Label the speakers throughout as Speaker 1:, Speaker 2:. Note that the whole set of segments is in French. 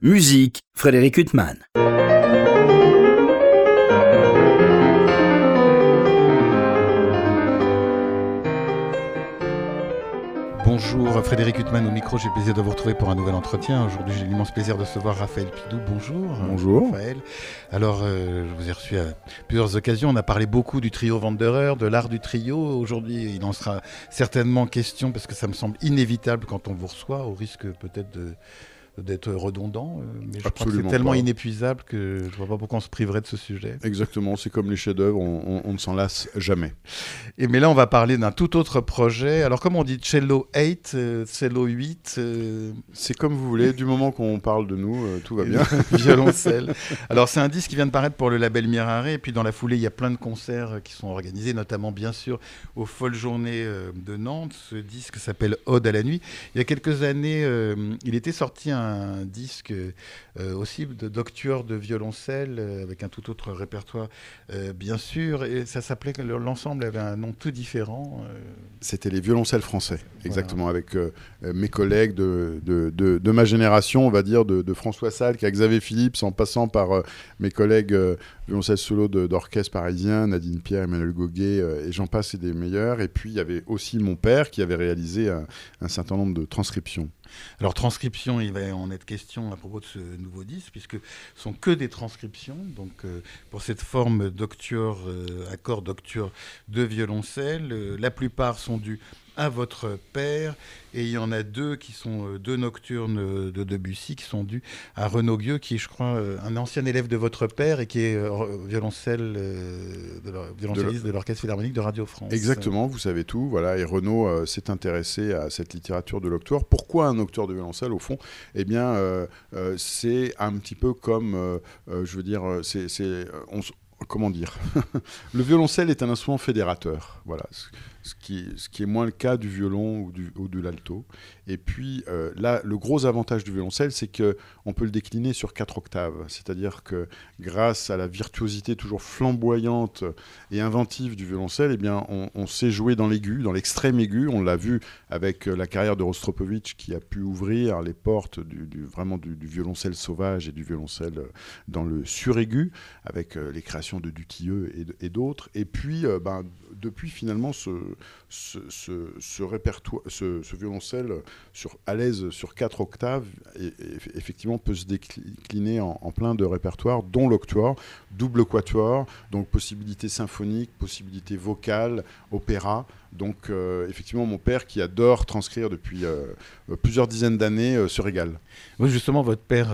Speaker 1: Musique, Frédéric Huttman.
Speaker 2: Bonjour Frédéric Huttman au micro, j'ai le plaisir de vous retrouver pour un nouvel entretien. Aujourd'hui j'ai l'immense plaisir de recevoir Raphaël Pidou. Bonjour.
Speaker 3: Bonjour.
Speaker 2: Raphaël. Alors euh, je vous ai reçu à plusieurs occasions, on a parlé beaucoup du trio Wanderer, de l'art du trio. Aujourd'hui il en sera certainement question parce que ça me semble inévitable quand on vous reçoit, au risque peut-être de d'être redondant, euh, mais je crois que c'est tellement
Speaker 3: pas.
Speaker 2: inépuisable que je vois pas pourquoi on se priverait de ce sujet.
Speaker 3: Exactement, c'est comme les chefs-d'œuvre, on, on- on ne s'en lasse jamais.
Speaker 2: Et mais là, on va parler d'un tout autre projet. Alors, comment on dit Cello 8, euh, Cello 8, euh,
Speaker 3: C'est comme vous voulez, du moment qu'on parle de nous, euh, tout va bien.
Speaker 2: violoncelle. Alors, c'est un disque qui vient de paraître pour le label Mirare. Et puis, dans la foulée, il y a plein de concerts qui sont organisés, notamment, bien sûr, aux Folles Journées de Nantes. Ce disque s'appelle Ode à la nuit. Il y a quelques années, il était sorti un disque euh, aussi de d'octuor de violoncelle, euh, avec un tout autre répertoire, euh, bien sûr. Et ça s'appelait, l'ensemble avait un nom tout différent.
Speaker 3: C'était les violoncelles français, exactement, avec mes collègues de, de, de- de ma génération, on va dire, de, François Salk à Xavier Philips, en passant par mes collègues violoncelles solo d'orchestre parisien, Nadine Pierre, Emmanuel Goguet, et j'en passe et des meilleurs. Et puis, il y avait aussi mon père qui avait réalisé un, un certain nombre de transcriptions.
Speaker 2: Alors transcription, il va en être question à propos de ce nouveau disque, puisque ce sont que des transcriptions. Donc euh, pour cette forme d'octuor, euh, accord de violoncelle, euh, la plupart sont dus à votre père, et il y en a deux qui sont euh, deux nocturnes de Debussy qui sont dus à Renaud Gueux, qui est, je crois, euh, un ancien élève de votre père et qui est euh, violoncelle, violoncelliste de l'Orchestre Philharmonique de Radio France.
Speaker 3: Exactement, vous savez tout. Voilà, et Renaud euh, s'est intéressé à cette littérature de l'octuor. Pourquoi un octuor de violoncelle au fond? Eh bien, euh, euh, c'est un petit peu comme, je veux dire, c'est, comment dire? Le violoncelle est un instrument fédérateur. Voilà, ce, qui, est moins le cas du violon ou, du, de l'alto. Et puis euh, là, le gros avantage du violoncelle, c'est que on peut le décliner sur quatre octaves. C'est-à-dire que grâce à la virtuosité toujours flamboyante et inventive du violoncelle, eh bien, on, sait jouer dans l'aigu, dans l'extrême aigu. On l'a vu avec euh, la carrière de Rostropovitch qui a pu ouvrir les portes du, vraiment du, violoncelle sauvage et du violoncelle euh, dans le suraigu, avec les créations de Dutilleux et, d'autres. Et puis, ben, depuis finalement, ce, répertoire, ce, ce violoncelle sur, à l'aise sur quatre octaves, effectivement, peut se décliner en, en plein de répertoires, dont l'octuor, double quatuor, donc possibilité symphonique, possibilité vocale, opéra. Donc euh, effectivement, mon père qui adore transcrire depuis euh, euh, plusieurs dizaines d'années euh, se régale.
Speaker 2: Oui, justement, votre père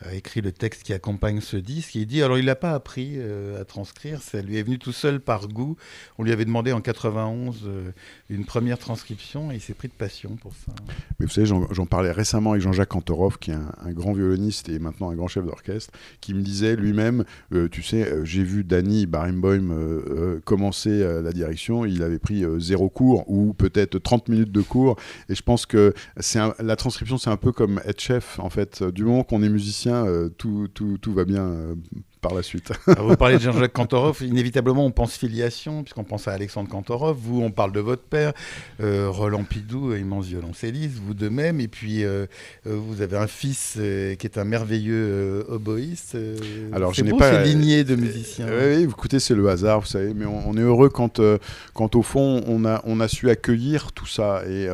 Speaker 2: a écrit le texte qui accompagne ce disque. Il dit, alors il n'a pas appris à transcrire, ça lui est venu tout seul par goût. On lui avait demandé en 91 euh, une première transcription et il s'est pris de passion pour ça.
Speaker 3: Mais vous savez, j'en parlais récemment avec Jean-Jacques Kantorov, qui est un, un grand violoniste et maintenant un grand chef d'orchestre, qui me disait lui-même, tu sais, j'ai vu Danny Barenboim commencer la direction, il avait pris euh, zéro cours ou peut-être 30 minutes de cours, et je pense que c'est la transcription, c'est un peu comme être chef, en fait. Du moment qu'on est musicien, euh, tout, tout, tout va bien euh, par la suite.
Speaker 2: Alors, vous parlez de Jean-Jacques Kantorov, inévitablement on pense filiation, puisqu'on pense à Alexandre Kantorov. Vous, on parle de votre père, euh, Roland Pidou, immense violoncelliste, vous de même. Et puis euh, euh, vous avez un fils euh, qui est un merveilleux oboïste.
Speaker 3: Alors, je n'ai pas-
Speaker 2: ces lignées de musiciens.
Speaker 3: Oui, écoutez, c'est le hasard, vous savez, mais on, on est heureux quand, quand au fond, on a, on a su accueillir tout ça. Et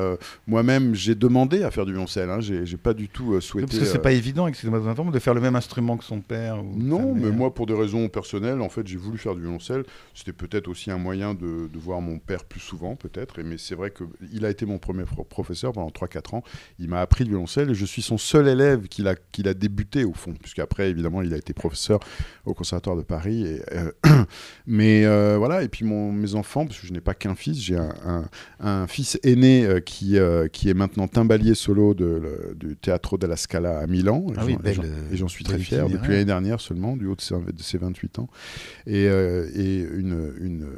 Speaker 3: moi-même, j'ai demandé à faire du violoncelle, hein, j'ai pas du tout souhaité...
Speaker 2: Parce que c'est pas évident, excusez-moi de vous interrompre, de faire le même instrument que son père. ou
Speaker 3: Non, mais. Moi, pour des raisons personnelles, en fait, j'ai voulu faire du violoncelle. C'était peut-être aussi un moyen de, de voir mon père plus souvent, peut-être. Mais c'est vrai qu'il a été mon premier pro- professeur pendant 3-4 ans. Il m'a appris le violoncelle et je suis son seul élève qu'il a, qu'il a débuté, au fond. Puisqu'après, évidemment, il a été professeur au Conservatoire de Paris. Et, euh, mais euh, voilà, et puis mon, mes enfants, parce que je n'ai pas qu'un fils, j'ai un, un- un fils aîné euh, qui, qui est maintenant timbalier solo de, le- du Teatro della Scala à Milan.
Speaker 2: Ah
Speaker 3: Et
Speaker 2: oui,
Speaker 3: j'en- suis très fier depuis l'année dernière seulement, du haut de de ses 28 ans. Et, euh,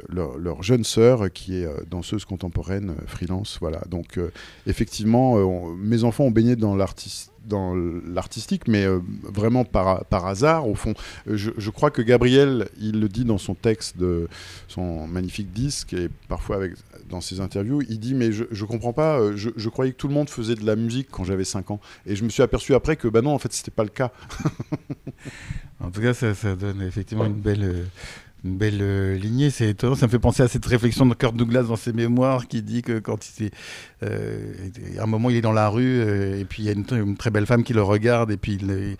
Speaker 3: leur, jeune sœur qui est euh, danseuse contemporaine, euh, freelance. Voilà. Donc, effectivement, mes enfants ont baigné dans l'artiste dans l'artistique, mais euh, vraiment par, par hasard, au fond. Je, je, crois que Gabriel, il le dit dans son texte de son magnifique disque, et parfois avec, dans ses interviews, il dit, mais je, je comprends pas, euh, je, je, croyais que tout le monde faisait de la musique quand j'avais 5 ans. Et je me suis aperçu après que, bah non, en fait, c'était pas le cas.
Speaker 2: en tout cas, ça, ça donne effectivement une belle une belle euh, lignée, c'est étonnant. Ça me fait penser à cette réflexion de Kurt Douglas dans ses mémoires qui dit que quand il est, euh, à un moment il est dans la rue euh, et puis il y a une, une, très belle femme qui le regarde et puis il est,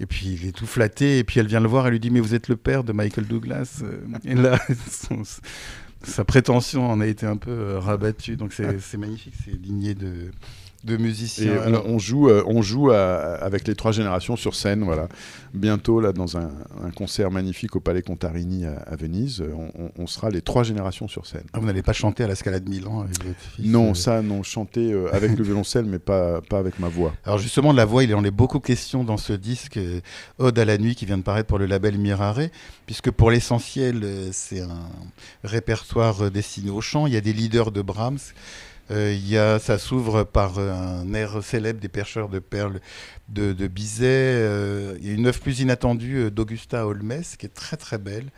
Speaker 2: et puis il est tout flatté et puis elle vient le voir et lui dit mais vous êtes le père de Michael Douglas et là son, sa prétention en a été un peu rabattue. Donc c'est magnifique c'est ligné de de musiciens.
Speaker 3: Et alors... on, joue, euh, on joue à, avec les trois générations sur scène, voilà. Bientôt, là, dans un, un concert magnifique au Palais Contarini à, à Venise, on, on, sera les trois générations sur scène.
Speaker 2: Ah, vous n'allez pas chanter à la Scala de Milan avec votre fils
Speaker 3: Non, euh... ça, non, chanter euh, avec le violoncelle, mais pas, pas avec ma voix.
Speaker 2: Alors justement, de la voix, il en est beaucoup question dans ce disque Ode à la nuit qui vient de paraître pour le label Mirare, puisque pour l'essentiel, c'est un répertoire destiné au chant. Il y a des leaders de Brahms. Euh, y a, ça s'ouvre par un air célèbre des pêcheurs de perles de, Bizet. Euh, il y a une œuvre plus inattendue d'Augusta Holmes qui est très très belle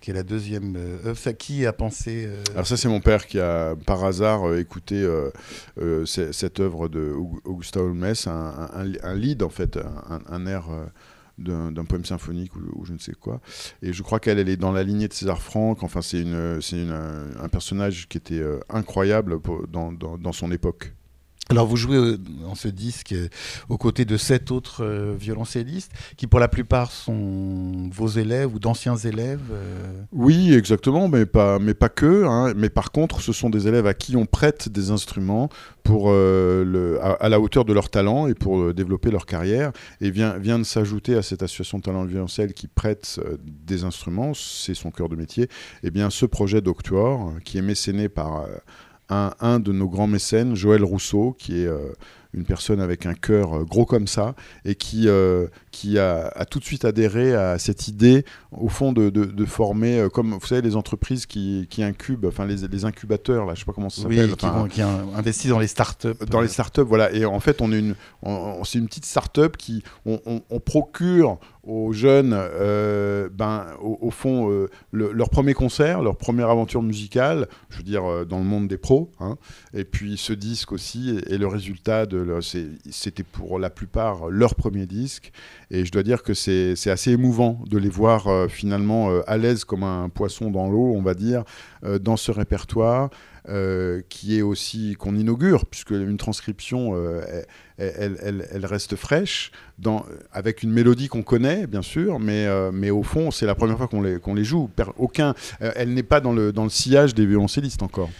Speaker 2: qui est la deuxième œuvre. Ça, qui a pensé euh...
Speaker 3: Alors ça, c'est mon père qui a par hasard euh, écouté euh, cette œuvre de Augusta Holmes, un, lead en fait, un air d'un poème symphonique ou, je ne sais quoi. Et je crois qu'elle elle est dans la lignée de César Franck. Enfin, c'est un personnage qui était euh, incroyable dans, dans, dans, son époque.
Speaker 2: Alors vous jouez dans ce disque aux côtés de sept autres euh, violoncellistes qui pour la plupart sont vos élèves ou d'anciens élèves. Euh...
Speaker 3: Oui, exactement, mais pas, mais pas que. Hein. Mais par contre, ce sont des élèves à qui on prête des instruments pour euh, à, la hauteur de leur talent et pour euh, développer leur carrière. Et vient, vient de s'ajouter à cette association talent de violoncelle qui prête euh, des instruments, c'est son cœur de métier, et bien ce projet d'Octuor qui est mécéné par un, de nos grands mécènes, Joël Rousseau, qui est euh, une personne avec un cœur euh, gros comme ça et qui, euh, qui a, a, tout de suite adhéré à cette idée, au fond, de, de, de former, euh, comme vous savez, les entreprises qui, qui incubent, enfin les, les, incubateurs, là, je sais pas comment ça s'appelle.
Speaker 2: Oui, enfin, qui, qui investissent dans les startups.
Speaker 3: Dans les startups, voilà. Et en fait, on est une, c'est une petite startup qui, on, on, on procure aux jeunes, euh, ben, au, au fond, euh, le, leur premier concert, leur première aventure musicale, je veux dire, dans le monde des pros. Hein, et puis ce disque aussi est, est le résultat de. C'était pour la plupart leur premier disque. Et je dois dire que c'est assez émouvant de les voir euh, finalement euh, à l'aise comme un poisson dans l'eau, on va dire, euh, dans ce répertoire. Qui est aussi qu'on inaugure, puisque une transcription, elle, reste fraîche, avec une mélodie qu'on connaît, bien sûr, mais, au fond, c'est la première fois qu'on les, qu'on les joue. Aucun, elle n'est pas dans le, dans le sillage des violoncellistes encore.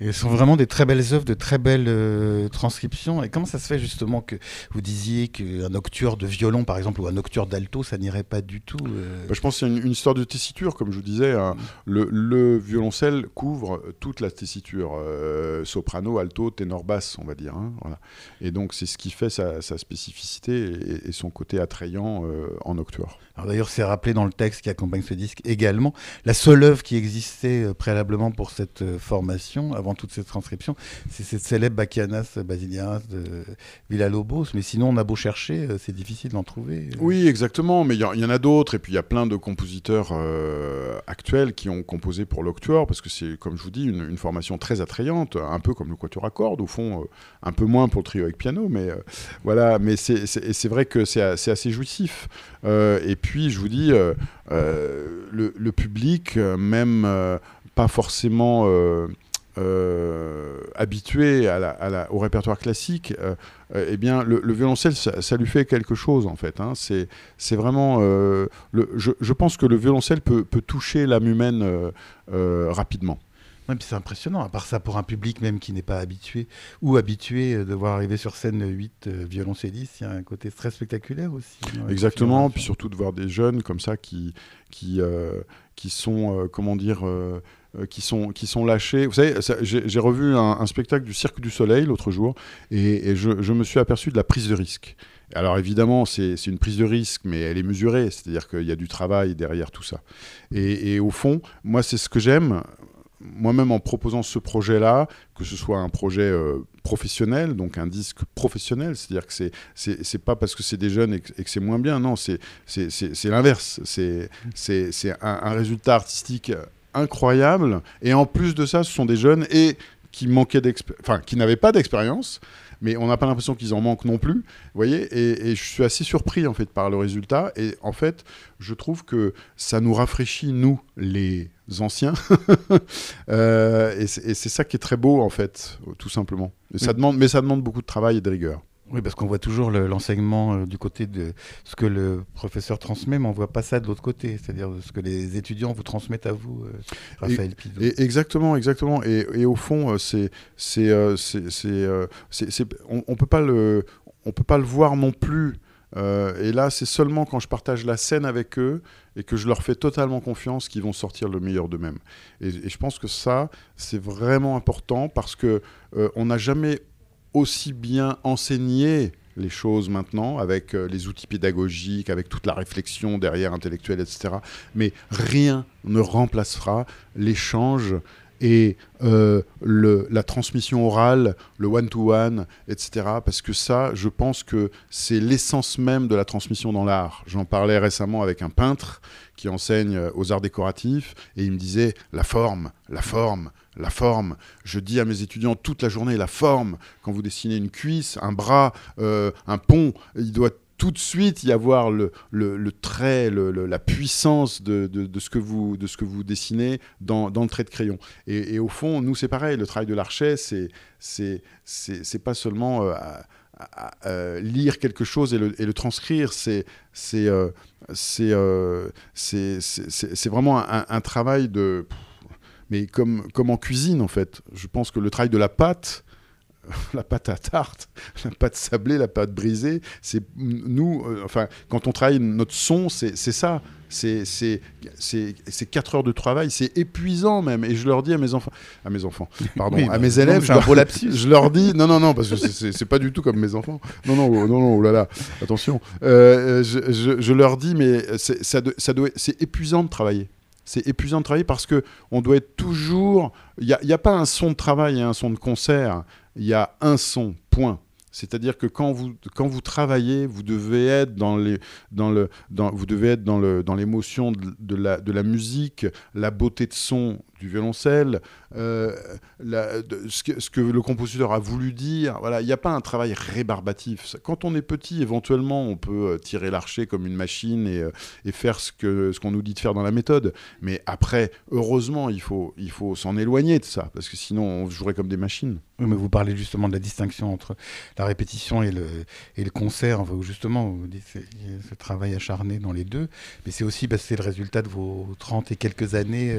Speaker 2: Et ce sont vraiment des très belles œuvres, de très belles euh, transcriptions. Et comment ça se fait justement que vous disiez qu'un nocturne de violon, par exemple, ou un nocturne d'alto, ça n'irait pas du tout euh...
Speaker 3: bah, Je pense que c'est une, une, histoire de tessiture, comme je vous disais. Hein. Le, le, violoncelle couvre toute la tessiture, euh, soprano, alto, ténor, basse, on va dire. Hein, voilà. Et donc c'est ce qui fait sa, sa spécificité et, et, son côté attrayant euh, en nocturne.
Speaker 2: Alors d'ailleurs, c'est rappelé dans le texte qui accompagne ce disque également. La seule œuvre qui existait euh, préalablement pour cette euh, formation, avant toute cette transcription, c'est cette célèbre Bachianas Basilianas de Villa-Lobos. Mais sinon, on a beau chercher, euh, c'est difficile d'en trouver.
Speaker 3: Oui, exactement. Mais il y, en a d'autres. Et puis, il y a plein de compositeurs euh, actuels qui ont composé pour l'Octuor, parce que c'est, comme je vous dis, une, formation très attrayante, un peu comme le quatuor à cordes, au fond, euh, un peu moins pour le trio avec piano. Mais voilà, mais c'est vrai que c'est assez jouissif. et puis, je vous dis, le, public, même pas forcément euh, habitué à la, à la, au répertoire classique, euh, euh, eh bien, le, le violoncelle, ça, ça, lui fait quelque chose, en fait. Hein. C'est vraiment... Euh, le, je, je, pense que le violoncelle peut, peut toucher l'âme humaine euh, rapidement.
Speaker 2: Ouais, c'est impressionnant, à part ça, pour un public même qui n'est pas habitué, ou habitué de voir arriver sur scène 8 violoncellistes, il y a un côté très spectaculaire aussi.
Speaker 3: Exactement, puis surtout de voir des jeunes comme ça qui, qui, qui sont, comment dire euh, qui, sont, qui sont lâchés. Vous savez, j'ai revu un, spectacle du Cirque du Soleil l'autre jour et, je, me suis aperçu de la prise de risque. Alors évidemment, c'est une prise de risque, mais elle est mesurée, c'est-à-dire qu'il y a du travail derrière tout ça. Et, au fond, moi, c'est ce que j'aime moi-même en proposant ce projet-là, que ce soit un projet euh, professionnel, donc un disque professionnel, c'est-à-dire que c'est c'est pas parce que c'est des jeunes et que, c'est moins bien, non, c'est l'inverse, c'est un, un, résultat artistique incroyable, et en plus de ça, ce sont des jeunes et qui manquaient enfin qui n'avaient pas d'expérience, mais on n'a pas l'impression qu'ils en manquent non plus. Vous voyez, et, je suis assez surpris en fait par le résultat. Et en fait, je trouve que ça nous rafraîchit nous, les anciens. Euh, et c'est ça qui est très beau en fait, tout simplement. ça demande, mais ça demande beaucoup de travail et de rigueur.
Speaker 2: Oui, parce qu'on voit toujours l'enseignement euh, du côté de ce que le professeur transmet, mais on ne voit pas ça de l'autre côté, c'est-à-dire ce que les étudiants vous transmettent à vous, euh, Raphaël Pidot.
Speaker 3: exactement, exactement. Et, au fond, euh, c'est, c'est, on, ne peut pas le, on peut pas le voir non plus. et là, c'est seulement quand je partage la scène avec eux et que je leur fais totalement confiance qu'ils vont sortir le meilleur d'eux-mêmes. Et, je pense que ça, c'est vraiment important parce que on n'a jamais aussi bien enseigner les choses maintenant, avec euh, les outils pédagogiques, avec toute la réflexion derrière intellectuelle, etc. Mais rien ne remplacera l'échange et euh, le, la transmission orale, le one-to-one, etc. Parce que ça, je pense que c'est l'essence même de la transmission dans l'art. J'en parlais récemment avec un peintre qui enseigne aux arts décoratifs, et il me disait, la forme, la forme, la forme. Je dis à mes étudiants toute la journée, la forme. Quand vous dessinez une cuisse, un bras, euh, un pont, il doit tout de suite y avoir le, trait, la puissance de, ce que vous, de ce que vous dessinez dans, le trait de crayon. Et, au fond, nous, c'est pareil. Le travail de l'archet, c'est, c'est, pas seulement euh, lire quelque chose et le, transcrire, c'est, c'est, euh, c'est, c'est, vraiment un travail de mais comme, comme en cuisine, en fait. Je pense que le travail de la pâte, la pâte à tarte, la pâte sablée, la pâte brisée, c'est nous, euh, enfin, quand on travaille notre son, c'est ça. C'est 4 heures de travail, c'est épuisant même. Et je leur dis à mes enfants, à mes enfants, pardon, à mes élèves, je, leur, je leur dis, non, non, non, parce que c'est pas du tout comme mes enfants. Non, non, non, non, oh là là, attention. Euh, je, je, je, leur dis, mais ça, ça doit, c'est épuisant de travailler c'est épuisant de travailler parce que on doit être toujours. Il n'y a, pas un son de travail et un son de concert. Il y a un son, point. C'est-à-dire que quand vous, quand vous travaillez, vous devez être dans les, dans le, vous devez être dans le, dans l'émotion de, la, de la musique, la beauté de son du violoncelle, euh, ce, que, le compositeur a voulu dire. Voilà, il n'y a pas un travail rébarbatif. Quand on est petit, éventuellement, on peut euh, tirer l'archer comme une machine et, euh, faire ce qu'on ce qu'on nous dit de faire dans la méthode. Mais après, heureusement, il faut, il faut s'en éloigner de ça, parce que sinon, on jouerait comme des machines.
Speaker 2: Mais vous parlez justement de la distinction entre la répétition et le, concert. Enfin, justement, vous dites ce travail acharné dans les deux. Mais c'est aussi parce c'est le résultat de vos 30 et quelques années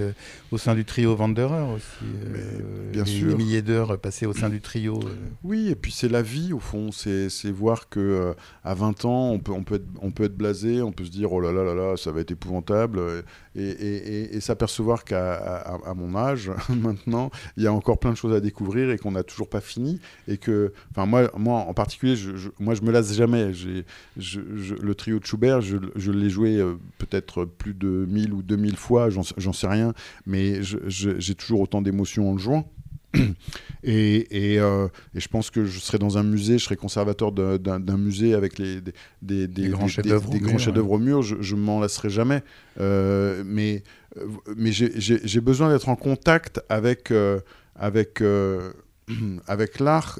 Speaker 2: au sein du trio Wanderer aussi. Euh, bien sûr. Des milliers d'heures passées au sein du trio. Euh.
Speaker 3: Oui, et puis c'est la vie au fond. C'est voir que euh, à 20 ans, on peut, on, peut être, on peut être blasé, on peut se dire oh là là là là, ça va être épouvantable. Et, s'apercevoir qu'à mon âge, maintenant, il y a encore plein de choses à découvrir et qu'on n'a toujours pas fini. Et que, enfin, moi, moi en particulier, je, moi, je me lasse jamais. Je, le trio de Schubert, je, je l'ai joué peut-être plus de 1000 ou 2000 fois, j'en sais rien. Mais je, j'ai toujours autant d'émotions en le jouant. Et, euh, et, je pense que je serais dans un musée, je serais conservateur d'un musée avec les, des, des, grands chefs-d'œuvre au mur, je, ne m'en lasserai jamais. Euh, mais euh, mais j'ai besoin d'être en contact avec, avec, avec l'art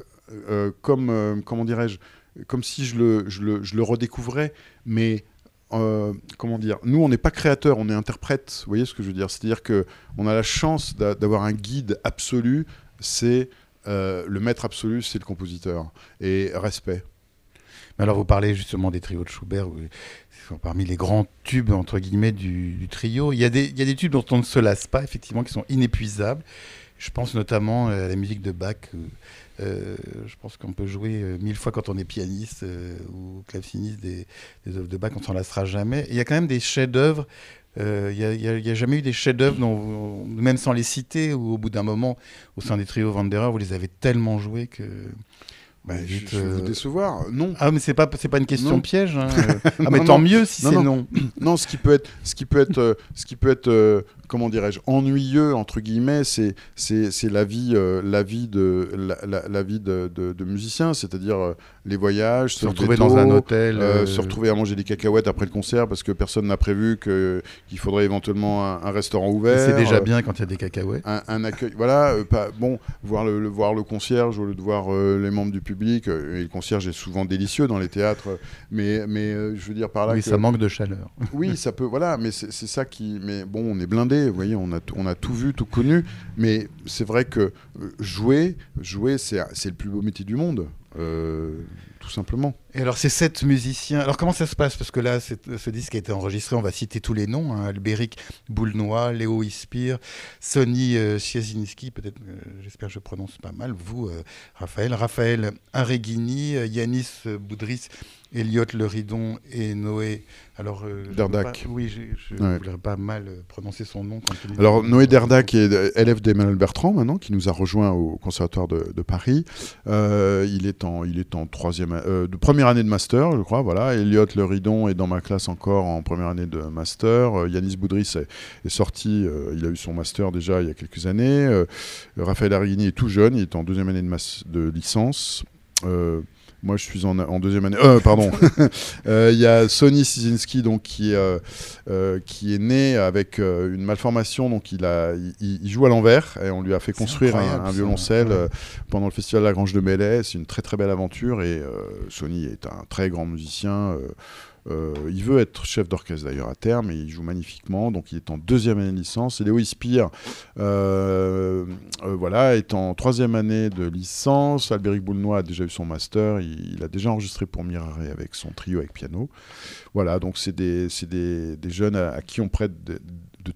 Speaker 3: comme, comment dirais-je, comme si je le, je le, je le redécouvrais, mais euh, comment dire, nous on n'est pas créateur, on est interprète. Vous voyez ce que je veux dire C'est-à-dire que on a la chance d'avoir un guide absolu. C'est euh, le maître absolu, c'est le compositeur. Et respect.
Speaker 2: Alors vous parlez justement des trios de Schubert, qui sont parmi les grands tubes entre guillemets du, trio. Il y, a des, tubes dont on ne se lasse pas, effectivement, qui sont inépuisables. Je pense notamment à la musique de Bach. Euh, je pense qu'on peut jouer euh, mille fois quand on est pianiste ou claveciniste des, des œuvres de Bach, on s'en lassera jamais. il y a quand même des chefs-d'œuvre. Il n'y a, jamais eu des chefs-d'œuvre, même sans les citer, où au bout d'un moment, au sein des trios Vanderer, vous les avez tellement joués que.
Speaker 3: Bah, je, vais vous décevoir. Non.
Speaker 2: Ah, mais c'est pas c'est pas une question piège. Hein. ah, mais tant mieux si c'est non.
Speaker 3: non. ce qui peut être ce qui peut être ce qui peut être comment dirais-je, ennuyeux entre guillemets, c'est c'est la vie, euh, la vie de la, la, vie de, de, musicien, c'est-à-dire euh, les voyages,
Speaker 2: se, retrouver dans un hôtel,
Speaker 3: se retrouver à manger des cacahuètes après le concert parce que personne n'a prévu qu'il faudrait éventuellement un, restaurant ouvert.
Speaker 2: C'est déjà bien quand il y a des cacahuètes.
Speaker 3: Un, accueil, voilà, pas, bon, voir le, voir le concierge au lieu de voir les membres du public. et le concierge est souvent délicieux dans les théâtres, mais mais je veux dire par là.
Speaker 2: Oui, ça manque de chaleur.
Speaker 3: oui, ça peut, voilà, mais c'est ça qui, mais bon, on est blindé, vous voyez, on a, on a tout vu, tout connu, mais c'est vrai que euh, jouer, jouer, c'est le plus beau métier du monde. Euh, tout simplement.
Speaker 2: Et alors, ces sept musiciens, alors comment ça se passe? Parce que là, ce disque a été enregistré, on va citer tous les noms hein, Albéric Boulnois, Léo Ispire, Sonny euh, peut-être, euh, j'espère que je prononce pas mal, vous, Raphaël, Raphaël Areghini, Yanis Boudris, Elliot Leridon et Noé alors, euh,
Speaker 3: Derdac.
Speaker 2: oui, je ne voudrais pas mal euh, prononcer son nom.
Speaker 3: Alors, Noé Derdac est élève d'Emmanuel Bertrand maintenant, qui nous a rejoint au Conservatoire de, Paris. Euh, il, est en, il est en troisième, de première année de master, je crois. Voilà. Elliot Leridon est dans ma classe encore en première année de master. Yanis Boudris est, sorti, il a eu son master déjà il y a quelques années. Raphaël Arrigini est tout jeune, il est en deuxième année de, de licence. Moi, je suis en, deuxième année. Euh, pardon. Euh, il y a Sonny Sizinski, donc, qui, euh, euh, qui est né avec une malformation. Donc, il, a, il, joue à l'envers et on lui a fait construire un, violoncelle pendant le festival de la Grange de Mellet. C'est une très, très belle aventure et Sonny est un très grand musicien. Euh, il veut être chef d'orchestre d'ailleurs à terme et il joue magnifiquement. Donc il est en deuxième année de licence. Et Léo Ispire euh, euh, voilà, est en troisième année de licence. Albéric Boulnois a déjà eu son master. Il, a déjà enregistré pour Mirare avec son trio avec piano. Voilà, donc c'est des, des, jeunes à, qui on prête de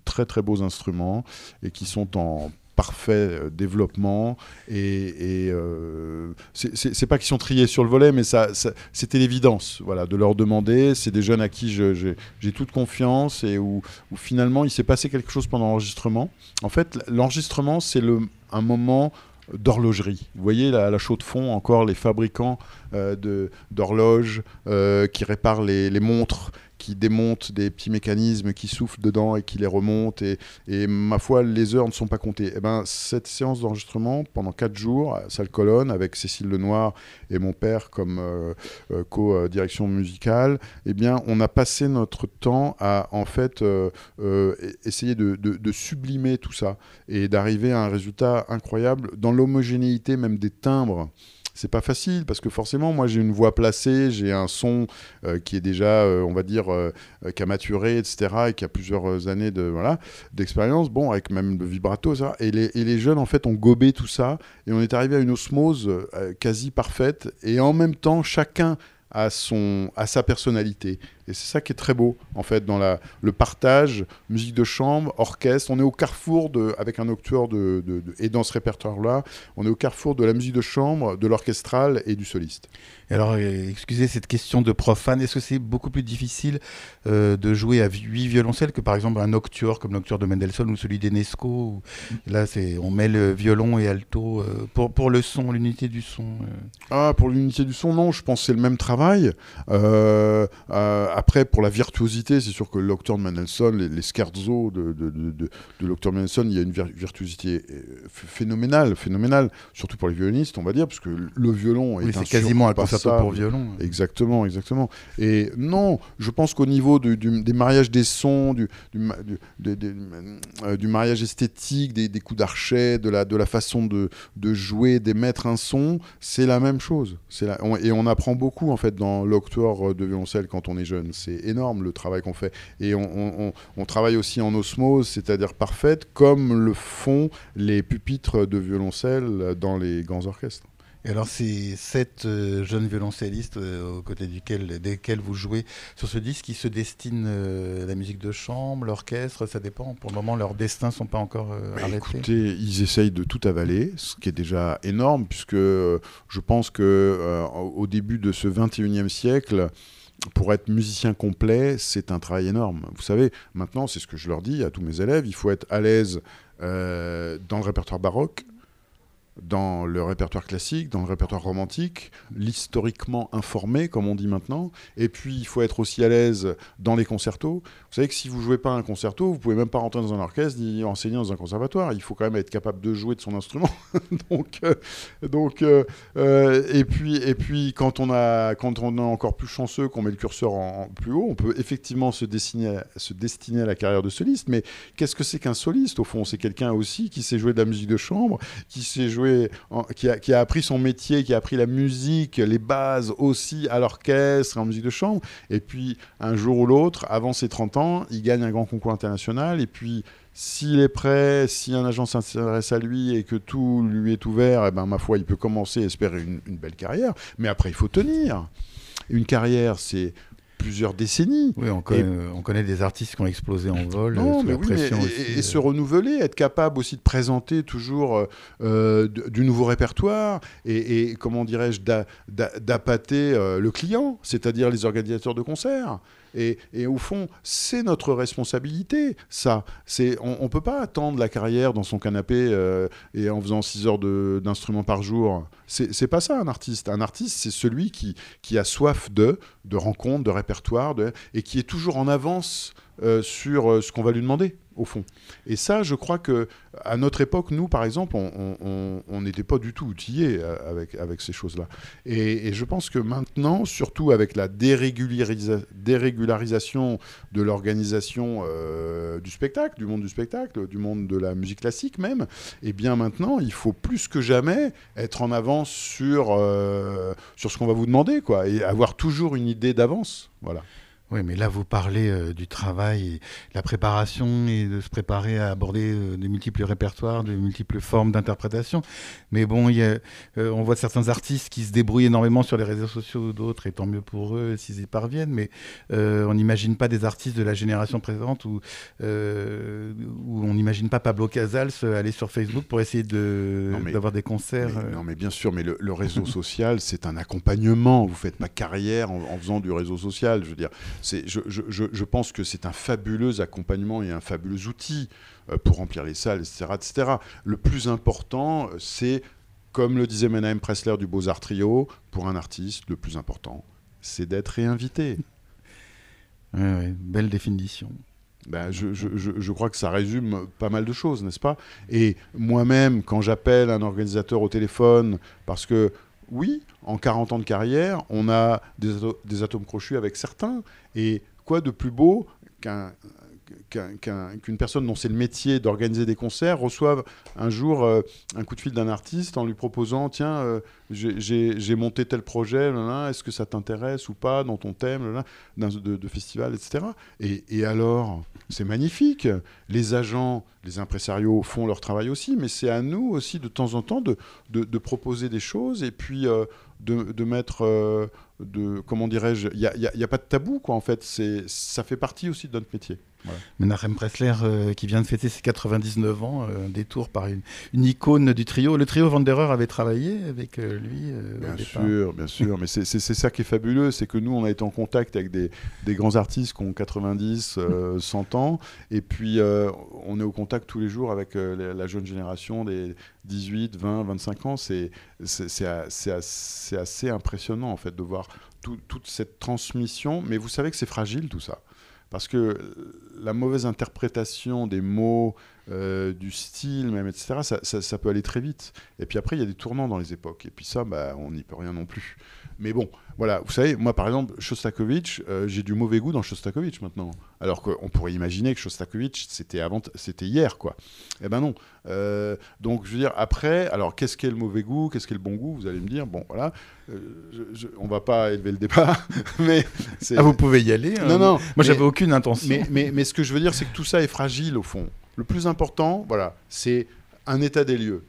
Speaker 3: très très beaux instruments et qui sont en parfait euh, développement. Et, euh, c'est pas qu'ils sont triés sur le volet, mais ça, c'était l'évidence voilà, de leur demander. C'est des jeunes à qui j'ai toute confiance et où, finalement il s'est passé quelque chose pendant l'enregistrement. En fait, l'enregistrement, c'est un moment d'horlogerie. Vous voyez la, la chaux de fond, encore les fabricants euh, d'horloges euh, qui réparent les, montres, qui démontent des petits mécanismes qui soufflent dedans et qui les remontent. Et, ma foi, les heures ne sont pas comptées. Et eh ben, cette séance d'enregistrement, pendant quatre jours, à Salle Colonne, avec Cécile Lenoir et mon père comme euh, euh, co-direction musicale, eh bien, on a passé notre temps à, en fait, euh, essayer de, sublimer tout ça et d'arriver à un résultat incroyable dans l'homogénéité même des timbres c'est pas facile parce que forcément, moi, j'ai une voix placée, j'ai un son euh, qui est déjà, euh, on va dire, euh, qui a maturé, etc., et qui a plusieurs années de voilà d'expérience. Bon, avec même le vibrato, ça. Et les, et les, jeunes, en fait, ont gobé tout ça et on est arrivé à une osmose quasi parfaite. Et en même temps, chacun a son, à sa personnalité. Et c'est ça qui est très beau, en fait, dans la, le partage, musique de chambre, orchestre. On est au carrefour, de, avec un octueur, de, de, et dans ce répertoire-là, on est au carrefour de la musique de chambre, de l'orchestral et du soliste.
Speaker 2: Alors, euh, excusez cette question de profane, est-ce que c'est beaucoup plus difficile euh, de jouer à huit violoncelles que par exemple un nocturne comme l'octueur de Mendelssohn ou celui d'Enesco Là, c'est, on met le violon et alto euh, pour, pour le son, l'unité du son.
Speaker 3: Ah, pour l'unité du son, non, je pense que c'est le même travail. Après, pour la virtuosité, c'est sûr que l'octeur de Mendelssohn, les, les scherzo de, de, de, de Mendelssohn, il y a une virtuosité phénoménale, phénoménale, surtout pour les violonistes, on va dire, parce que le violon est
Speaker 2: oui, quasiment un concerto pour violon.
Speaker 3: Exactement, exactement. Et non, je pense qu'au niveau du, des mariages des sons, du, du, euh, du mariage esthétique, des, des coups d'archet, de la, de la façon de, de jouer, d'émettre un son, c'est la même chose. La, et on apprend beaucoup, en fait, dans l'octoire de violoncelle quand on est jeune c'est énorme le travail qu'on fait. Et on, travaille aussi en osmose, c'est-à-dire parfaite, comme le font les pupitres de violoncelle dans les grands orchestres.
Speaker 2: Et alors, ces sept euh, jeunes violoncellistes euh, aux côtés duquel, desquels vous jouez sur ce disque, qui se destinent euh, la musique de chambre, l'orchestre, ça dépend. Pour le moment, leurs destins ne sont pas encore bah, arrêtés.
Speaker 3: Écoutez, ils essayent de tout avaler, ce qui est déjà énorme, puisque je pense que au début de ce 21e siècle, pour être musicien complet, c'est un travail énorme. Vous savez, maintenant, c'est ce que je leur dis à tous mes élèves, il faut être à l'aise euh, dans le répertoire baroque, dans le répertoire classique, dans le répertoire romantique, l'historiquement informé, comme on dit maintenant. Et puis, il faut être aussi à l'aise dans les concertos. Vous savez que si vous jouez pas un concerto, vous pouvez même pas rentrer dans un orchestre ni enseigner dans un conservatoire. Il faut quand même être capable de jouer de son instrument. donc, euh, donc euh, euh, et puis, et puis, quand on a, quand on est encore plus chanceux, qu'on met le curseur en, plus haut, on peut effectivement se destiner, à, se destiner à la carrière de soliste. Mais qu'est-ce que c'est qu'un soliste au fond? C'est quelqu'un aussi qui sait jouer de la musique de chambre, qui sait jouer qui, a, appris son métier, qui a appris la musique, les bases aussi à l'orchestre, en musique de chambre. Et puis, un jour ou l'autre, avant ses 30 ans, il gagne un grand concours international. Et puis, s'il est prêt, si un agent s'intéresse à lui et que tout lui est ouvert, et eh ben, ma foi, il peut commencer à espérer une belle carrière. Mais après, il faut tenir. Une carrière, c'est plusieurs décennies.
Speaker 2: Oui, on connaît, des artistes qui ont explosé en vol. Non, mais
Speaker 3: et, euh. se renouveler, être capable aussi de présenter toujours euh, euh, du nouveau répertoire et, comment dirais-je, d'appâter le client, c'est-à-dire les organisateurs de concerts. Et, au fond, c'est notre responsabilité, ça. C'est, on ne peut pas attendre la carrière dans son canapé et en faisant 6 heures d'instruments par jour. C'est pas ça un artiste. Un artiste, c'est celui qui, qui a soif de, de rencontres, de répertoire, et qui est toujours en avance euh, sur euh, ce qu'on va lui demander, au fond. Et ça, je crois que à notre époque, nous, par exemple, on n'était pas du tout outillés euh, avec, avec ces choses-là. Et, je pense que maintenant, surtout avec la dérégularisation de l'organisation du spectacle, du monde du spectacle, du monde de la musique classique même, et eh bien maintenant, il faut plus que jamais être en avance sur, sur ce qu'on va vous demander, quoi, et avoir toujours une idée d'avance. Voilà.
Speaker 2: Oui, mais là, vous parlez euh, du travail, et la préparation et de se préparer à aborder euh, de multiples répertoires, de multiples formes d'interprétation. Mais bon, y a, euh, on voit certains artistes qui se débrouillent énormément sur les réseaux sociaux, d'autres, et tant mieux pour eux s'ils y parviennent. Mais on n'imagine pas des artistes de la génération présente où, où on n'imagine pas Pablo Casals aller sur Facebook pour essayer d'avoir des concerts.
Speaker 3: non, mais bien sûr, mais le, réseau social, c'est un accompagnement. Vous faites pas carrière en, en faisant du réseau social. Je veux dire, je, pense que c'est un fabuleux accompagnement et un fabuleux outil euh, pour remplir les salles, etc. etc. Le plus important, euh, c'est, comme le disait Menahem Pressler du Beaux-Arts Trio, pour un artiste, le plus important, c'est d'être réinvité.
Speaker 2: belle définition.
Speaker 3: Ben, je, je, crois que ça résume pas mal de choses, n'est-ce pas? Et moi-même, quand j'appelle un organisateur au téléphone, parce que oui, en 40 ans de carrière, on a des, atomes crochus avec certains. Et quoi de plus beau qu'un qu'une personne dont c'est le métier d'organiser des concerts reçoive un jour euh, un coup de fil d'un artiste en lui proposant tiens euh, j'ai monté tel projet est-ce que ça t'intéresse ou pas dans ton thème de, de, festival etc et, alors c'est magnifique. Les agents les impresarios font leur travail aussi mais c'est à nous aussi de temps en temps de, proposer des choses et puis euh, de, mettre de comment dirais-je il n'y a, a, pas de tabou quoi en fait. C'est ça fait partie aussi de notre métier
Speaker 2: voilà. Menachem Pressler, euh, qui vient de fêter ses 99 ans, euh, détour par une, icône du trio. Le trio Vanderer avait travaillé avec euh, lui.
Speaker 3: bien sûr, bien sûr. Mais c'est ça qui est fabuleux, c'est que nous, on a été en contact avec des, grands artistes qui ont 90, 100 ans, et puis on est au contact tous les jours avec la, jeune génération des 18, 20, 25 ans. C'est assez, assez impressionnant en fait de voir toute cette transmission. Mais vous savez que c'est fragile tout ça. Parce que la mauvaise interprétation des mots, euh, du style même, etc., ça, peut aller très vite. Et puis après, il y a des tournants dans les époques. Et puis ça, bah, on n'y peut rien non plus. Mais bon, voilà, vous savez, moi par exemple, Shostakovich, euh, j'ai du mauvais goût dans Shostakovich maintenant. Alors qu'on pourrait imaginer que Shostakovich, c'était avant, c'était hier, quoi. Eh ben non. Euh, donc je veux dire, après, alors qu'est-ce qu'est le mauvais goût, qu'est-ce qu'est le bon goût Vous allez me dire, bon voilà, on je, on va pas élever le débat, mais
Speaker 2: ah, vous pouvez y aller. Hein.
Speaker 3: Non, non.
Speaker 2: Moi, j'avais aucune intention.
Speaker 3: Mais, mais, mais ce que je veux dire, c'est que tout ça est fragile au fond. Le plus important, voilà, c'est un état des lieux.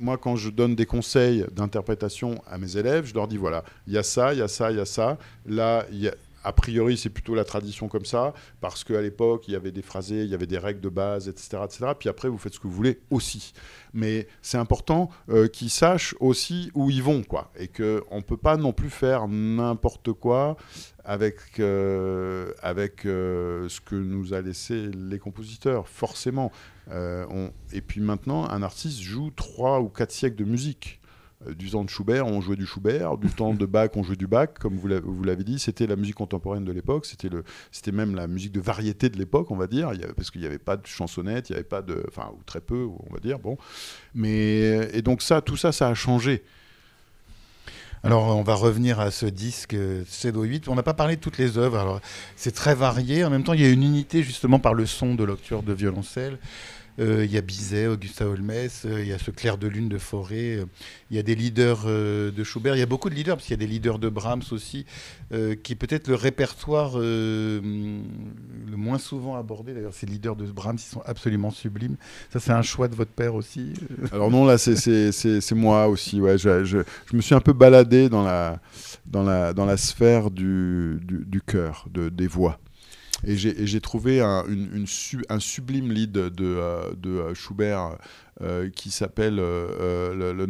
Speaker 3: Moi, quand je donne des conseils d'interprétation à mes élèves, je leur dis voilà, il y a ça, il y a ça, il y a ça. Là, a priori, c'est plutôt la tradition comme ça, parce qu'à l'époque, il y avait des phrasés, il y avait des règles de base, etc., etc. Puis après, vous faites ce que vous voulez aussi. Mais c'est important euh, qu'ils sachent aussi où ils vont, quoi. Et qu'on ne peut pas non plus faire n'importe quoi avec, euh, avec euh, ce que nous a laissé les compositeurs, forcément. Et puis maintenant, un artiste joue trois ou quatre siècles de musique. Euh, du temps de Schubert, on jouait du Schubert, du temps de Bach, on jouait du Bach, comme vous l'avez dit, c'était la musique contemporaine de l'époque, c'était même la musique de variété de l'époque, on va dire, parce qu'il n'y avait pas de chansonnette, il n'y avait pas de, enfin, ou très peu, on va dire, bon. Mais, et donc ça, tout ça, ça a changé.
Speaker 2: Alors, on va revenir à ce disque CEDO 8. On n'a pas parlé de toutes les œuvres. Alors, c'est très varié. En même temps, il y a une unité justement par le son de l'octure de violoncelle. Euh, il y a Bizet, Augusta Holmes, euh, il y a ce clair de lune de Forêt, euh, il y a des leaders de Schubert, il y a beaucoup de leaders, parce qu'il y a des leaders de Brahms aussi, qui est peut-être le répertoire le moins souvent abordé. D'ailleurs, ces leaders de Brahms, ils sont absolument sublimes. Ça, c'est un choix de votre père aussi
Speaker 3: Alors non, là, c'est moi aussi. Ouais. Je, me suis un peu baladé dans la, dans la, dans la sphère du, du, du cœur, de, des voix. Et j'ai trouvé un, une, un, sublime lead de, de, euh, euh, Schubert euh, qui s'appelle le, le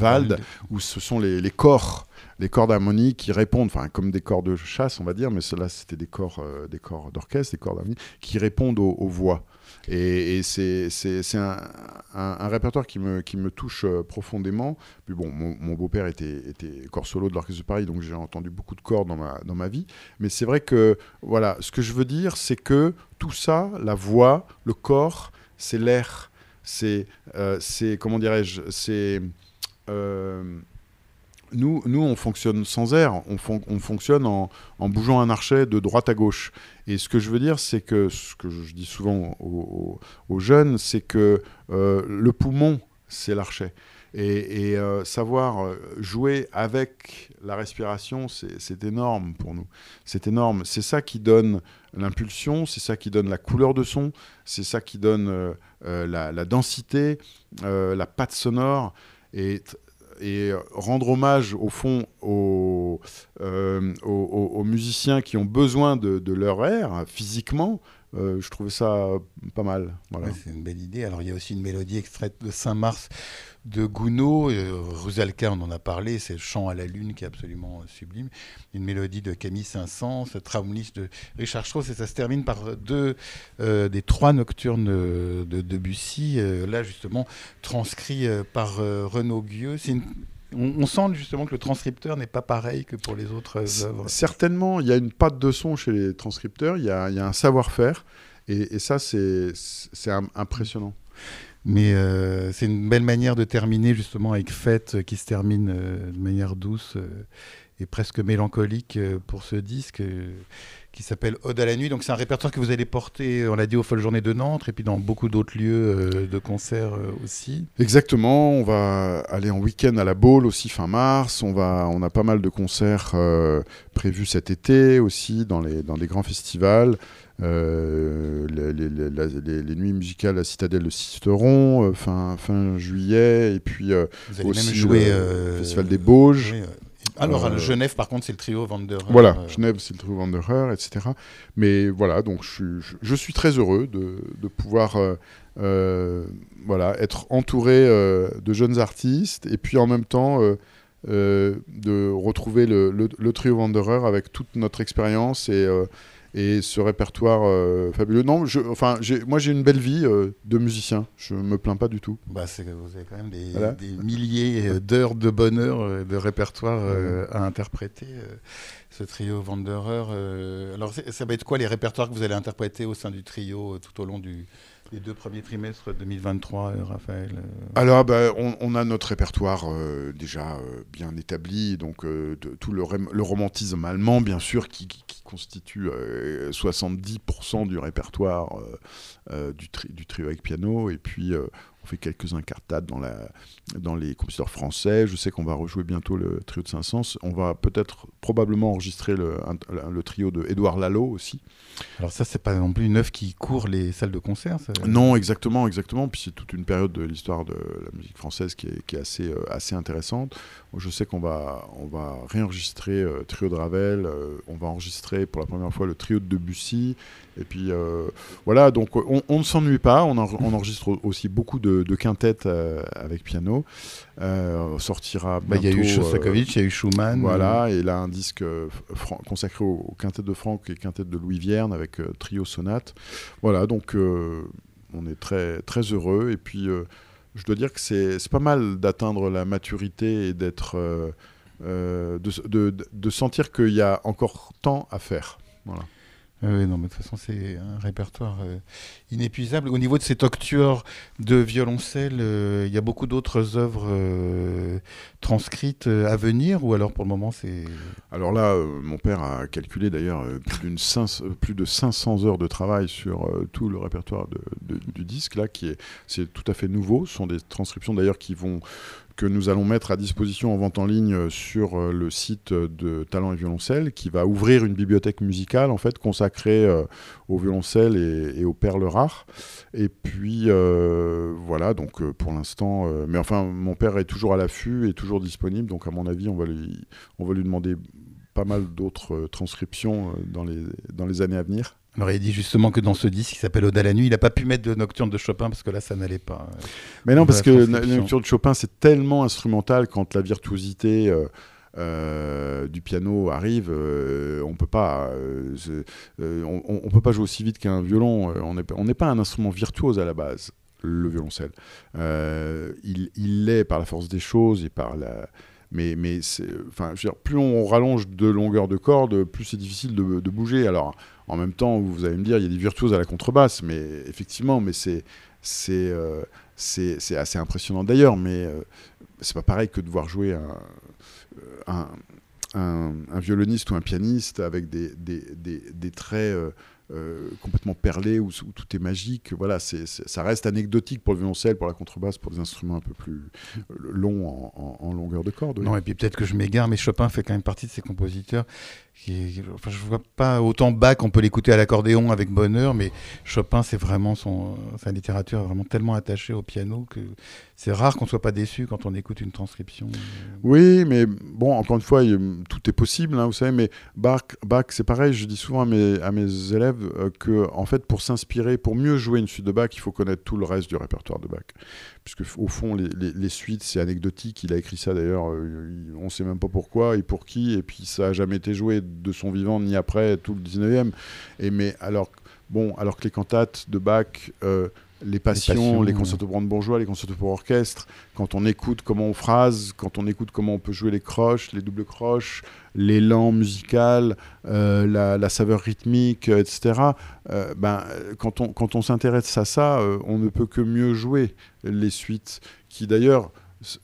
Speaker 3: Wald, où ce sont les, les corps les corps d'harmonie qui répondent, enfin comme des corps de chasse on va dire, mais cela c'était des corps, des corps d'orchestre, des corps d'harmonie, qui répondent aux voix. Et, c'est un, répertoire qui me, qui me touche euh, profondément. Puis bon, mon, beau-père était, était corps solo de l'Orchestre de Paris, donc j'ai entendu beaucoup de corps dans ma, dans ma vie. Mais c'est vrai que, voilà, ce que je veux dire, c'est que tout ça, la voix, le corps, c'est l'air. C'est, euh, comment dirais-je, c'est... Euh, nous, nous, on fonctionne sans air, on, on fonctionne en, bougeant un archet de droite à gauche. Et ce que je veux dire, c'est que, ce que je dis souvent aux, jeunes, c'est que euh, le poumon, c'est l'archet. Et, euh, savoir euh, jouer avec la respiration, c'est énorme pour nous. C'est énorme. C'est ça qui donne l'impulsion, c'est ça qui donne la couleur de son, c'est ça qui donne la, la, densité, la patte sonore. Et et rendre hommage au fond aux, euh, aux, musiciens qui ont besoin de, leur air physiquement, euh, je trouvais ça pas mal.
Speaker 2: C'est une belle idée. Alors il y a aussi une mélodie extraite de Saint-Mars de Gounod. Euh, Rusalka, on en a parlé, c'est chant à la lune qui est absolument sublime. Une mélodie de Camille Saint-Saëns, Traumlicht de Richard Strauss, et ça se termine par deux euh, des trois nocturnes de Debussy, euh, là justement transcrit par Renaud Guieux. on, sent justement que le transcripteur n'est pas pareil que pour les autres œuvres.
Speaker 3: Certainement, il y a une patte de son chez les transcripteurs, il y a, un savoir-faire, et, et, ça, c'est impressionnant.
Speaker 2: Mais euh, c'est une belle manière de terminer justement avec Fête euh, qui se termine euh, de manière douce et presque mélancolique pour ce disque qui s'appelle Ode à la nuit. Donc c'est un répertoire que vous allez porter, on l'a dit, aux Folles Journées de Nantes et puis dans beaucoup d'autres lieux de concert aussi.
Speaker 3: Exactement, on va aller en week-end à la Baule aussi fin mars. On, va, on a pas mal de concerts prévus cet été aussi dans, les, dans des grands festivals. Euh, les, nuits musicales à Citadelle de Sisteron, euh, fin, fin juillet, et puis euh, aussi jouer, le Festival des Bauges.
Speaker 2: Alors, à Genève, par contre, c'est le trio Wanderer.
Speaker 3: Voilà, Genève, c'est le trio Wanderer, etc. Mais voilà, donc je, je, suis très heureux de, de pouvoir voilà, être entouré de jeunes artistes et puis en même temps de retrouver le, le, le, trio Wanderer avec toute notre expérience et et ce répertoire euh, fabuleux. Non, je, enfin, moi j'ai une belle vie euh, de musicien, je me plains pas du tout.
Speaker 2: Bah, vous avez quand même des, milliers euh, d'heures de bonheur, de répertoire à interpréter. ce trio Wanderer. alors, ça va être quoi les répertoires que vous allez interpréter au sein du trio tout au long du, les deux premiers trimestres 2023, euh, Raphaël euh
Speaker 3: Alors, bah, on, a notre répertoire euh, déjà bien établi, donc tout le, romantisme allemand, bien sûr, qui, constitue 70% du répertoire du, trio avec piano, et puis on fait quelques incartades dans les compositeurs français. Je sais qu'on va rejouer bientôt le trio de Saint-Saëns. On va peut-être probablement enregistrer le, le trio de Édouard Lalo aussi.
Speaker 2: Alors ça, c'est pas non plus une œuvre qui court les salles de concert
Speaker 3: Non, exactement, exactement. Puis c'est toute une période de l'histoire de la musique française qui est, qui est assez, euh, assez intéressante. Je sais qu'on va, on va réenregistrer euh, Trio de Ravel, euh, on va enregistrer pour la première fois le trio de Debussy. Et puis voilà, donc on, ne s'ennuie pas. On, on, enregistre aussi beaucoup de, de quintettes avec piano. sortira
Speaker 2: bah, Il y a eu Shostakovich, il y a eu Schumann.
Speaker 3: Voilà, et là un disque consacré aux, aux, quintettes de Franck et quintettes de Louis Avec trio sonate. Voilà, donc on est très, très heureux. Et puis, euh, je dois dire que c'est pas mal d'atteindre la maturité et d'être. Euh, euh, de, de, sentir qu'il y a encore tant à faire. Voilà.
Speaker 2: Oui, non, mais de toute façon, c'est un répertoire euh, inépuisable. Au niveau de cette octuor de violoncelle, euh, il y a beaucoup d'autres œuvres euh, transcrites à venir, ou alors pour le moment, c'est.
Speaker 3: Alors là, mon père a calculé d'ailleurs plus, plus, de 500 heures de travail sur tout le répertoire du disque, là, qui est, c'est tout à fait nouveau. Ce sont des transcriptions d'ailleurs qui vont que nous allons mettre à disposition en vente en ligne sur euh, le site de Talent et Violoncelle, qui va ouvrir une bibliothèque musicale en fait consacrée euh, au violoncelle et, aux perles rares. Et puis euh, voilà, donc pour l'instant, mais enfin mon père est toujours à l'affût et toujours disponible, donc à mon avis on va lui, on va lui demander pas mal d'autres transcriptions dans les, dans les années à venir.
Speaker 2: Alors il dit justement que dans ce disque qui s'appelle Ode à la nuit, il n'a pas pu mettre de Nocturne de Chopin parce que là ça n'allait pas.
Speaker 3: Euh, Mais non, parce que la Nocturne de Chopin c'est tellement instrumental quand la virtuosité euh, euh, du piano arrive, on peut pas, on, peut pas jouer aussi vite qu'un violon. on n'est pas un instrument virtuose à la base, le violoncelle. il l'est par la force des choses et par la mais, mais enfin, plus on rallonge de longueur de corde, plus c'est difficile de, bouger. Alors, en même temps, vous allez me dire, il y a des virtuoses à la contrebasse, mais effectivement, mais c'est c'est euh, assez impressionnant d'ailleurs, mais euh, c'est pas pareil que de voir jouer un, un, un, violoniste ou un pianiste avec des, des, des, des traits euh, euh, complètement perlé où, tout est magique. Voilà, c'est, ça reste anecdotique pour le violoncelle, pour la contrebasse, pour des instruments un peu plus longs en, longueur de corde.
Speaker 2: Non, et puis peut-être que je m'égare, mais Chopin fait quand même partie de ces compositeurs qui, enfin, je vois pas autant Bach, on peut l'écouter à l'accordéon avec bonheur, mais Chopin, c'est vraiment son, sa littérature est vraiment tellement attachée au piano que c'est rare qu'on soit pas déçu quand on écoute une transcription.
Speaker 3: Oui, mais bon, encore une fois, tout est possible, hein, vous savez, mais Bach, Bach c'est pareil, je dis souvent à mes, à mes élèves euh, que, en fait, pour s'inspirer, pour mieux jouer une suite de Bach, il faut connaître tout le reste du répertoire de Bach puisque au fond les, suites c'est anecdotique. Il a écrit ça d'ailleurs, euh, on ne sait même pas pourquoi et pour qui, et puis ça a jamais été joué de son vivant ni après tout le 19e. Et mais alors bon, alors que les cantates de Bach euh, les passions, les, concertos brandebourgeois, les concertos pour orchestre, quand on écoute comment on phrase, quand on écoute comment on peut jouer les croches, les doubles croches, l'élan musical, euh, la, saveur rythmique, euh, etc. Euh, ben, quand on, quand on s'intéresse à ça, on ne peut que mieux jouer les suites, qui d'ailleurs,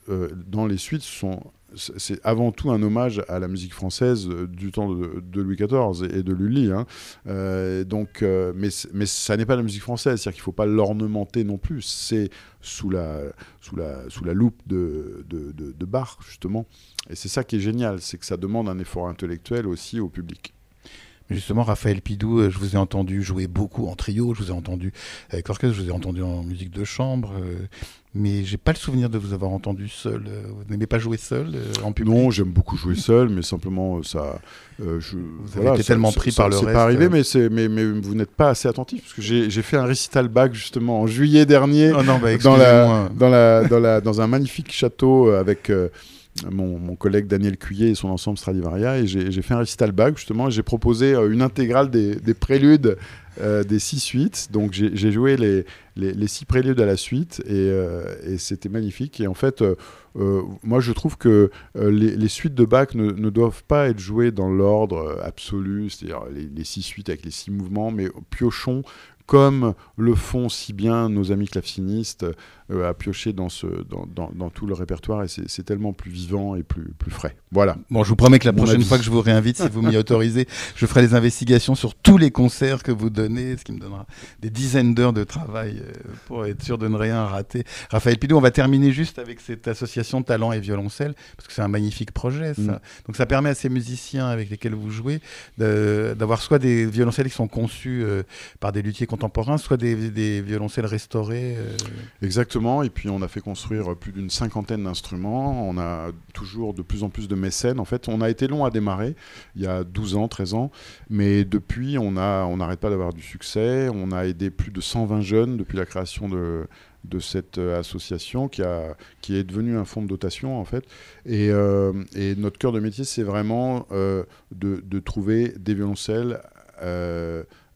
Speaker 3: dans les suites, sont c'est avant tout un hommage à la musique française euh, du temps de, Louis XIV et de Lully. Hein. Euh, donc, euh, mais, mais ça n'est pas la musique française, c'est-à-dire qu'il ne faut pas l'ornementer non plus. C'est sous la, loupe de, de, de Bach, justement. Et c'est ça qui est génial, c'est que ça demande un effort intellectuel aussi au public.
Speaker 2: Justement, Raphaël Pidou, je vous ai entendu jouer beaucoup en trio, je vous ai entendu avec orchestre, je vous ai entendu en musique de chambre mais j'ai pas le souvenir de vous avoir entendu seul. Euh, vous n'aimez pas jouer seul euh, en public?
Speaker 3: Non, j'aime beaucoup jouer seul, mais simplement euh, ça. je,
Speaker 2: vous avez été tellement pris par le reste.
Speaker 3: C'est pas arrivé, mais, mais, mais, vous n'êtes pas assez attentif parce que j'ai fait un récital bac justement en juillet dernier
Speaker 2: oh non, bah,
Speaker 3: dans, la, dans, la, dans, la, dans un magnifique château avec. Mon, collègue Daniel Cuyer et son ensemble Stradivaria et j'ai fait un récital bac justement j'ai proposé une intégrale des, des préludes euh, des six suites. Donc j'ai joué les, six préludes à la suite euh, et, c'était magnifique. Et en fait, euh, moi je trouve que les, suites de Bach ne, doivent pas être jouées dans l'ordre absolu, c'est-à-dire les, six suites avec les six mouvements, mais piochons comme le font si bien nos amis clavecinistes euh, à piocher dans, ce, dans, dans, tout le répertoire et c'est tellement plus vivant et plus, plus frais. Voilà.
Speaker 2: Bon, je vous promets que la prochaine fois que je vous réinvite, si vous m'y autorisez, je ferai des investigations sur tous les concerts que vous donnez ce qui me donnera des dizaines d'heures de travail euh, pour être sûr de ne rien rater. Raphaël Pidou, on va terminer juste avec cette association Talent et Violoncelle, parce que c'est un magnifique projet, ça.
Speaker 3: Mm.
Speaker 2: Donc ça permet à ces musiciens avec lesquels vous jouez d'avoir soit des violoncelles qui sont conçus euh, par des luthiers contemporains, soit des, violoncelles restaurées. euh.
Speaker 3: Exactement, et puis on a fait construire plus d'une cinquantaine d'instruments, on a toujours de plus en plus de mécènes. En fait, on a été long à démarrer, il y a 12 ans, 13 ans, mais depuis, on n'arrête pas d'avoir du succès. On a aidé plus de 120 jeunes depuis la création de, cette euh, association qui, est devenue un fonds de dotation, en fait. Et, euh, notre cœur de métier, c'est vraiment de, trouver des violoncelles.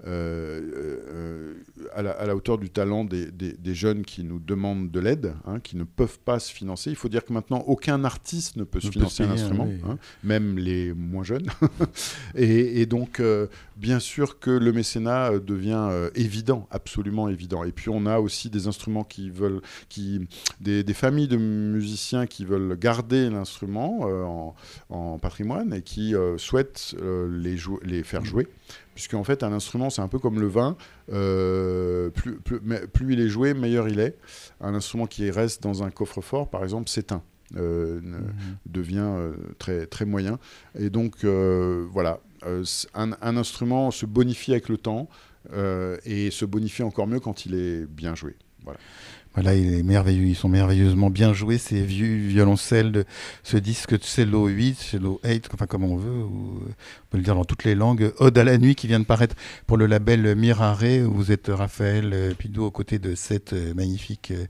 Speaker 3: Euh, euh, à, la, à la hauteur du talent des, des- des jeunes qui nous demandent de l'aide, hein, qui ne peuvent pas se financer. Il faut dire que maintenant, aucun artiste ne peut se
Speaker 2: Ne peut
Speaker 3: financer un instrument,
Speaker 2: oui.
Speaker 3: hein, même les moins jeunes. et, et donc, euh, bien sûr que le mécénat euh, devient euh, évident, absolument évident. Et puis, on a aussi des instruments qui veulent, qui, des, des familles de musiciens qui veulent garder l'instrument euh, en, en patrimoine et qui euh, souhaitent euh, les faire jouer. Puisqu'en fait, un instrument, c'est un peu comme le vin. euh, plus, plus, mais- plus il est joué, meilleur il est. Un instrument qui reste dans un coffre-fort, par exemple, s'éteint. Euh, ne- devient euh, très, très moyen. Et donc, voilà, un, un instrument se bonifie avec le temps et se bonifie encore mieux quand il est bien joué. Voilà.
Speaker 2: Voilà, il est merveilleux, ils sont merveilleusement bien joués, ces vieux violoncelles de ce disque cello 8, cello 8, enfin comme on veut, ou, on peut le dire dans toutes les langues. Ode à la nuit qui vient de paraître pour le label Mirare, où vous êtes Raphaël euh, Pidou aux côtés de sept euh, magnifiques euh,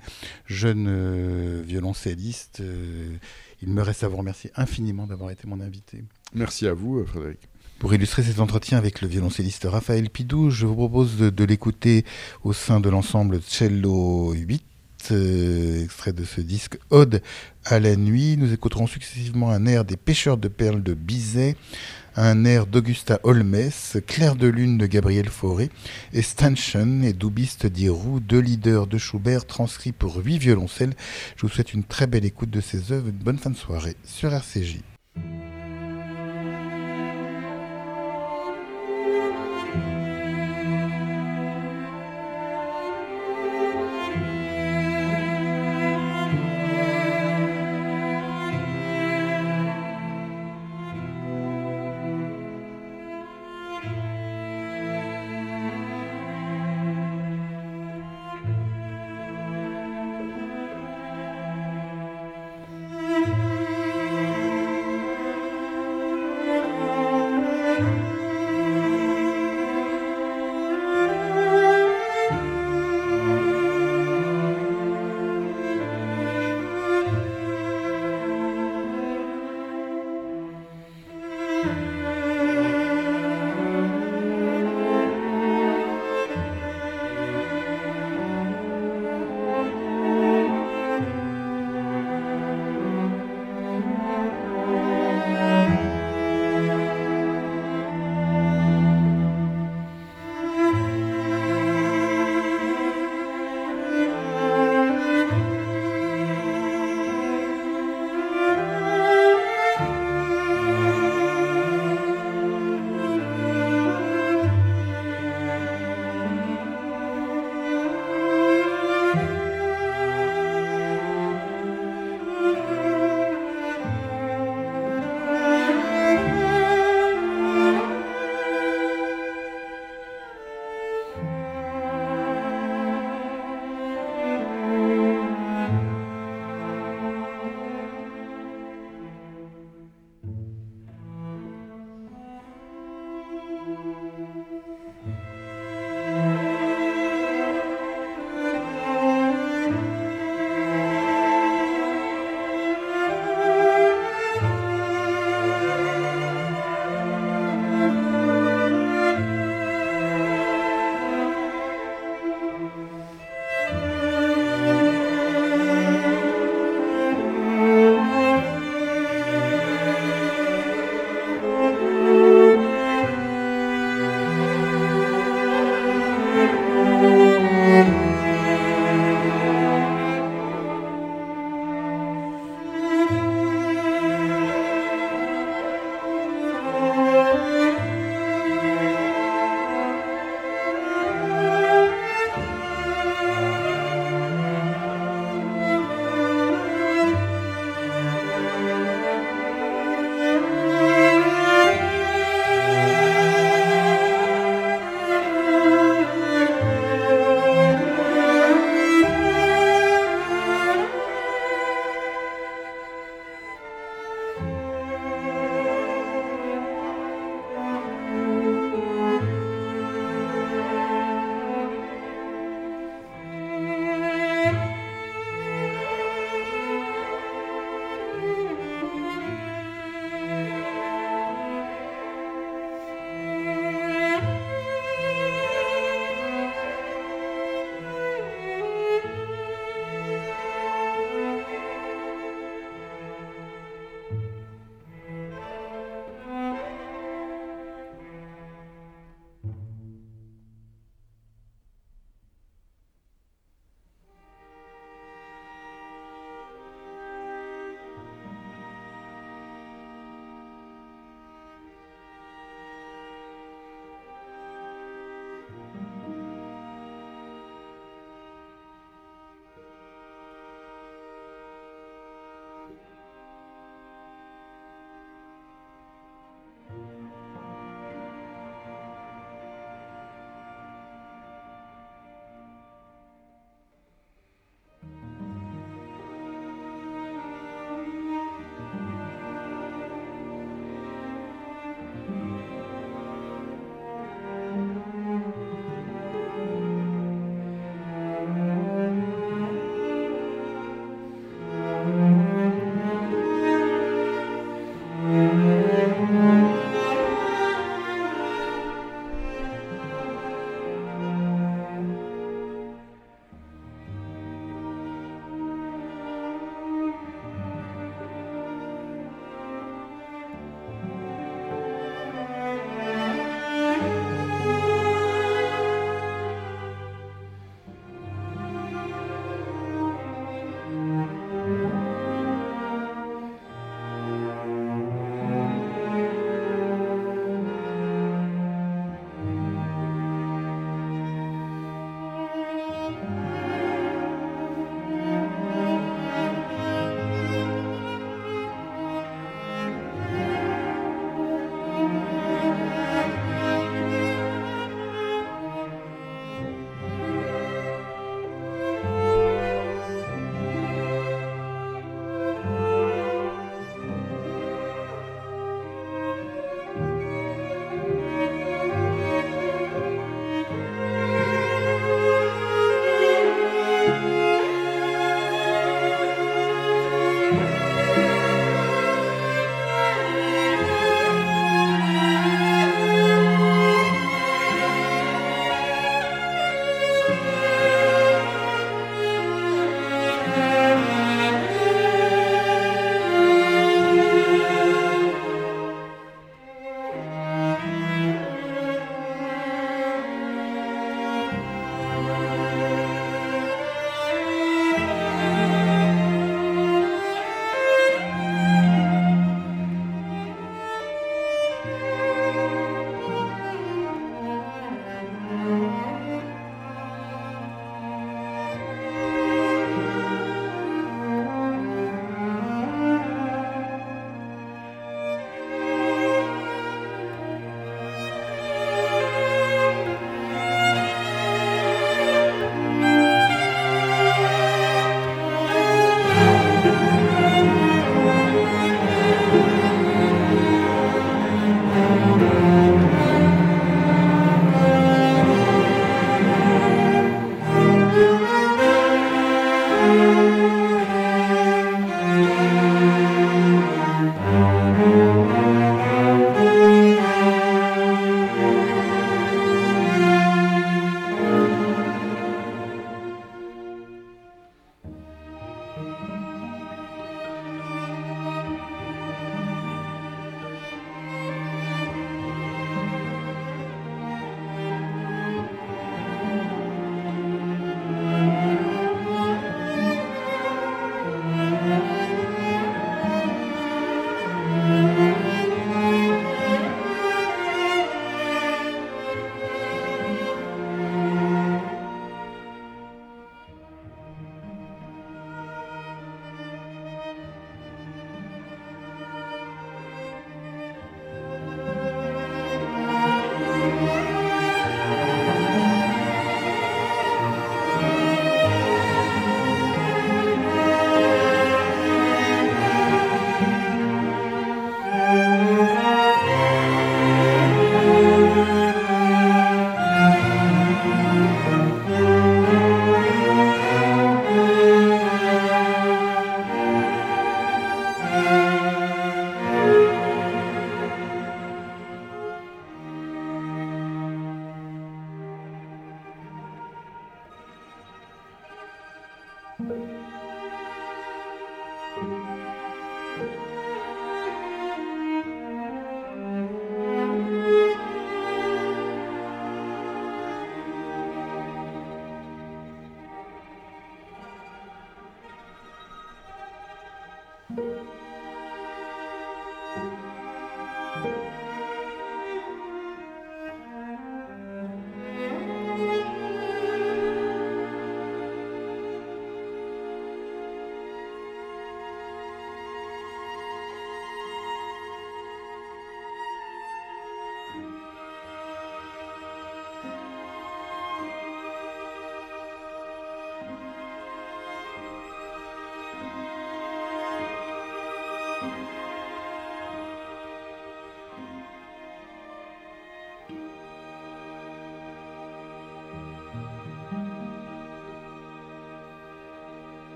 Speaker 2: jeunes violoncellistes. Euh, il me reste à vous remercier infiniment d'avoir été mon invité.
Speaker 3: Merci à vous, Frédéric.
Speaker 2: Pour illustrer cet entretien avec le violoncelliste Raphaël Pidou, je vous propose de, de l'écouter au sein de l'ensemble Cello 8, euh, extrait de ce disque Ode à la nuit. Nous écouterons successivement un air des pêcheurs de perles de Bizet, un air d'Augusta Holmes, Clair de lune de Gabriel Fauré et Stanchen et Doubiste d'Irou, deux leaders de Schubert transcrits pour huit violoncelles. Je vous souhaite une très belle écoute de ces œuvres, une bonne fin de soirée sur RCJ.